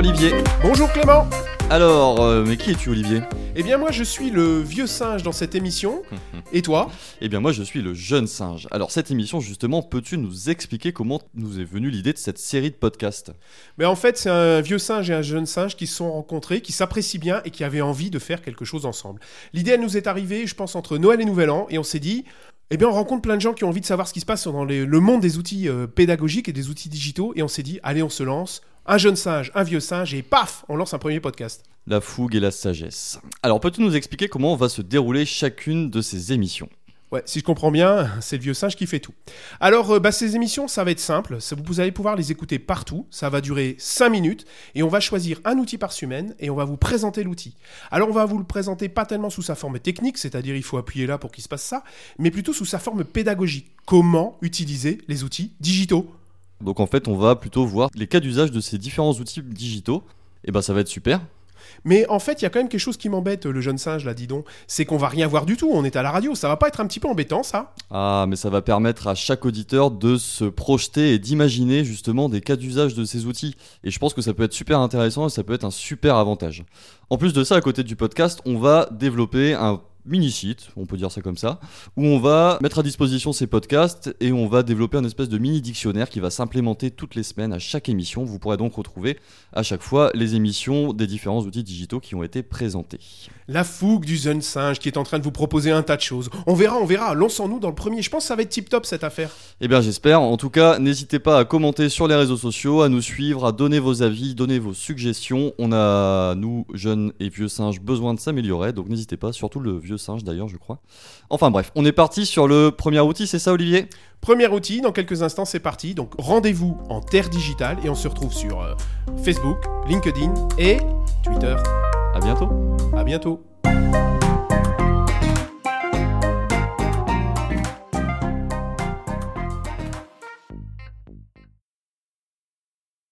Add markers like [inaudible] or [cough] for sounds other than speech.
Olivier. Bonjour Clément Alors, euh, mais qui es-tu Olivier? Eh bien moi je suis le vieux singe dans cette émission. [laughs] Et toi? Eh bien moi je suis le jeune singe. Alors cette émission justement, peux-tu nous expliquer comment nous est venue l'idée de cette série de podcasts? Mais en fait c'est un vieux singe et un jeune singe qui se sont rencontrés, qui s'apprécient bien et qui avaient envie de faire quelque chose ensemble. L'idée elle nous est arrivée je pense entre Noël et Nouvel An et on s'est dit... Eh bien, on rencontre plein de gens qui ont envie de savoir ce qui se passe dans les- le monde des outils euh, pédagogiques et des outils digitaux, et on s'est dit, allez, on se lance, un jeune singe, un vieux singe, et paf, on lance un premier podcast. La fougue et la sagesse. Alors peux-tu nous expliquer comment va se dérouler chacune de ces émissions? Ouais, si je comprends bien, c'est le vieux singe qui fait tout. Alors, euh, bah, ces émissions, ça va être simple. Ça, vous allez pouvoir les écouter partout. Ça va durer 5 minutes. Et on va choisir un outil par semaine et on va vous présenter l'outil. Alors, on va vous le présenter pas tellement sous sa forme technique, c'est-à-dire il faut appuyer là pour qu'il se passe ça, mais plutôt sous sa forme pédagogique. Comment utiliser les outils digitaux? Donc en fait on va plutôt voir les cas d'usage de ces différents outils digitaux. Et ben ça va être super. Mais en fait, il y a quand même quelque chose qui m'embête, le jeune singe, là, dis donc. C'est qu'on va rien voir du tout. On est à la radio. Ça va pas être un petit peu embêtant, ça? Ah mais ça va permettre à chaque auditeur de se projeter et d'imaginer justement des cas d'usage de ces outils. Et je pense que ça peut être super intéressant et ça peut être un super avantage. En plus de ça, à côté du podcast, on va développer un mini-site, on peut dire ça comme ça, où on va mettre à disposition ces podcasts et on va développer un espèce de mini dictionnaire qui va s'implémenter toutes les semaines à chaque émission. Vous pourrez donc retrouver à chaque fois les émissions des différents outils digitaux qui ont été présentés. La fougue du jeune singe qui est en train de vous proposer un tas de choses. On verra, on verra. Lançons-nous dans le premier. Je pense que ça va être tip-top, cette affaire. Eh bien j'espère. En tout cas, n'hésitez pas à commenter sur les réseaux sociaux, à nous suivre, à donner vos avis, donner vos suggestions. On a, nous, jeunes et vieux singes, besoin de s'améliorer, donc n'hésitez pas, surtout le vieux singe d'ailleurs, je crois. Enfin bref, on est parti sur le premier outil, c'est ça Olivier? Premier outil, dans quelques instants, c'est parti. Donc, rendez-vous en terre digitale et on se retrouve sur euh, Facebook, LinkedIn et Twitter. À bientôt À bientôt.